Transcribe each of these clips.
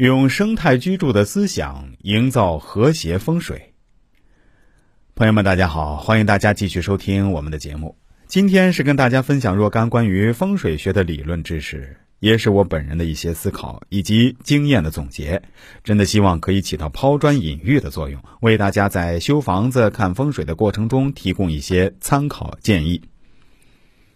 用生态居住的思想营造和谐风水。朋友们，大家好，欢迎大家继续收听我们的节目。今天是跟大家分享若干关于风水学的理论知识，也是我本人的一些思考以及经验的总结。真的希望可以起到抛砖引玉的作用，为大家在修房子、看风水的过程中提供一些参考建议。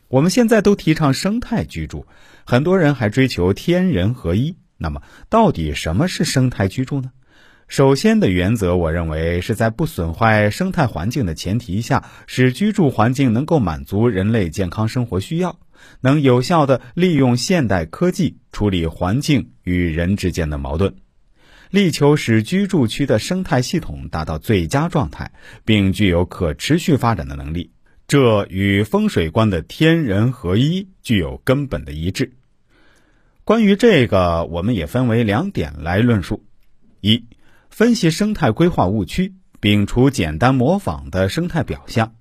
我们现在都提倡生态居住，很多人还追求天人合一。那么，到底什么是生态居住呢？首先的原则，我认为是在不损坏生态环境的前提下，使居住环境能够满足人类健康生活需要，能有效地利用现代科技处理环境与人之间的矛盾，力求使居住区的生态系统达到最佳状态，并具有可持续发展的能力。这与风水观的天人合一具有根本的一致。关于这个，我们也分为两点来论述：一、分析生态规划误区，摒除简单模仿的生态表象。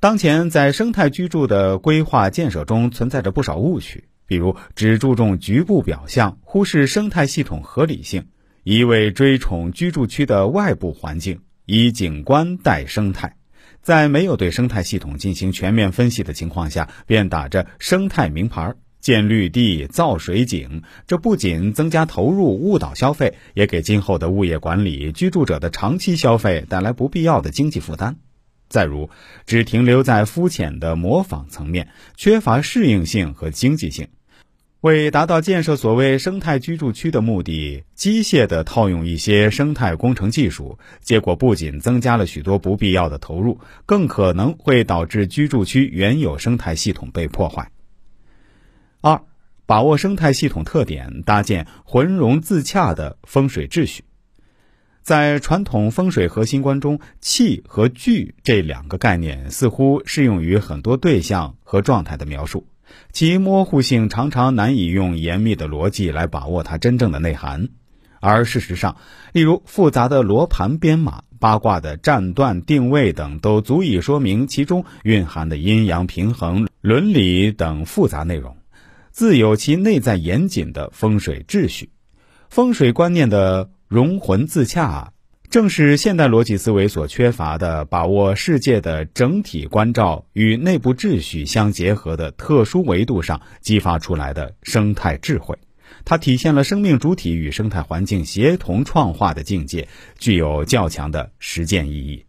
当前在生态居住的规划建设中存在着不少误区，比如只注重局部表象，忽视生态系统合理性，一味追崇居住区的外部环境，以景观代生态。在没有对生态系统进行全面分析的情况下，便打着生态名牌儿建绿地、造水井，这不仅增加投入、误导消费，也给今后的物业管理、居住者的长期消费带来不必要的经济负担。再如，只停留在肤浅的模仿层面，缺乏适应性和经济性。为达到建设所谓生态居住区的目的，机械地套用一些生态工程技术，结果不仅增加了许多不必要的投入，更可能会导致居住区原有生态系统被破坏。把握生态系统特点，搭建浑融自洽的风水秩序。在传统风水核心观中，气和聚这两个概念似乎适用于很多对象和状态的描述。其模糊性常常难以用严密的逻辑来把握它真正的内涵，而事实上，例如复杂的罗盘编码、八卦的占断定位等，都足以说明其中蕴含的阴阳平衡、伦理等复杂内容，自有其内在严谨的风水秩序。风水观念的融魂自洽。正是现代逻辑思维所缺乏的，把握世界的整体关照与内部秩序相结合的特殊维度上激发出来的生态智慧。它体现了生命主体与生态环境协同创化的境界，具有较强的实践意义。